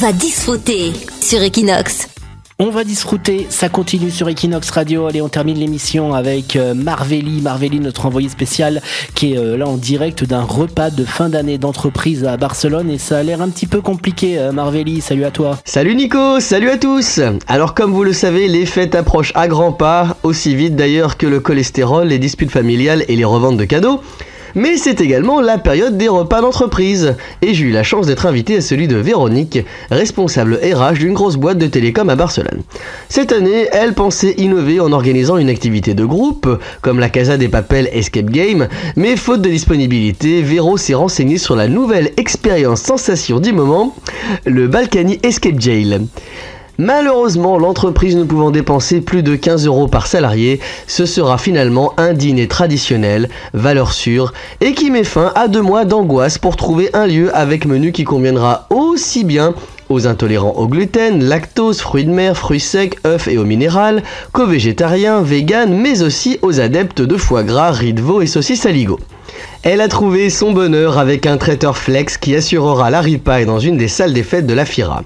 va disfruter sur Equinox. On va disfruter, ça continue sur Equinox Radio. Allez, on termine l'émission avec euh, Marvelli, Marvelli, notre envoyé spécial, qui est euh, là en direct d'un repas de fin d'année d'entreprise à Barcelone. Et ça a l'air un petit peu compliqué, euh, Marvelli. Salut à toi. Salut Nico, salut à tous. Alors comme vous le savez, les fêtes approchent à grands pas, aussi vite d'ailleurs que le cholestérol, les disputes familiales et les reventes de cadeaux. Mais c'est également la période des repas d'entreprise. Et j'ai eu la chance d'être invité à celui de Véronique, responsable RH d'une grosse boîte de télécom à Barcelone. Cette année, elle pensait innover en organisant une activité de groupe, comme la Casa des Papels Escape Game, mais faute de disponibilité, Véro s'est renseigné sur la nouvelle expérience sensation du moment, le Balkany Escape Jail. Malheureusement, l'entreprise ne pouvant dépenser plus de 15 euros par salarié, ce sera finalement un dîner traditionnel, valeur sûre, et qui met fin à deux mois d'angoisse pour trouver un lieu avec menu qui conviendra aussi bien aux intolérants au gluten, lactose, fruits de mer, fruits secs, œufs et eau minérale, qu'aux végétariens, véganes, mais aussi aux adeptes de foie gras, riz de veau et saucisses aligot. Elle a trouvé son bonheur avec un traiteur flex qui assurera la ripaille dans une des salles des fêtes de la FIRA.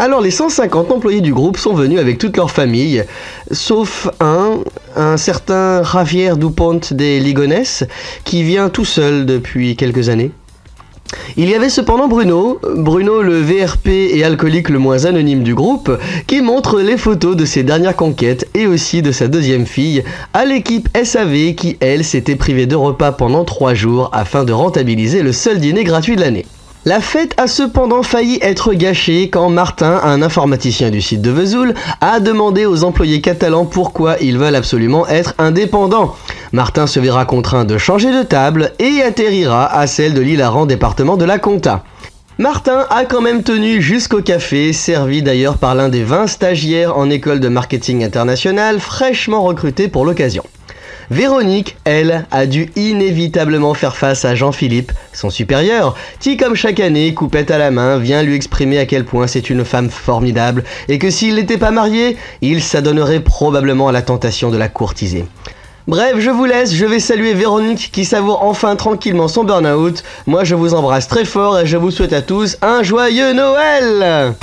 Alors les 150 employés du groupe sont venus avec toute leur famille, sauf un, un certain Javier Dupont des Ligones, qui vient tout seul depuis quelques années. Il y avait cependant Bruno, Bruno le VRP et alcoolique le moins anonyme du groupe, qui montre les photos de ses dernières conquêtes et aussi de sa deuxième fille à l'équipe SAV qui, elle, s'était privée de repas pendant trois jours afin de rentabiliser le seul dîner gratuit de l'année. La fête a cependant failli être gâchée quand Martin, un informaticien du site de Vesoul, a demandé aux employés catalans pourquoi ils veulent absolument être indépendants. Martin se verra contraint de changer de table et atterrira à celle de l'hilarant département de la Comta. Martin a quand même tenu jusqu'au café, servi d'ailleurs par l'un des 20 stagiaires en école de marketing international fraîchement recruté pour l'occasion. Véronique, elle, a dû inévitablement faire face à Jean-Philippe, son supérieur, qui, comme chaque année, coupette à la main, vient lui exprimer à quel point c'est une femme formidable et que s'il n'était pas marié, il s'adonnerait probablement à la tentation de la courtiser. Bref, je vous laisse, je vais saluer Véronique qui savoure enfin tranquillement son burn-out. Moi je vous embrasse très fort et je vous souhaite à tous un joyeux Noël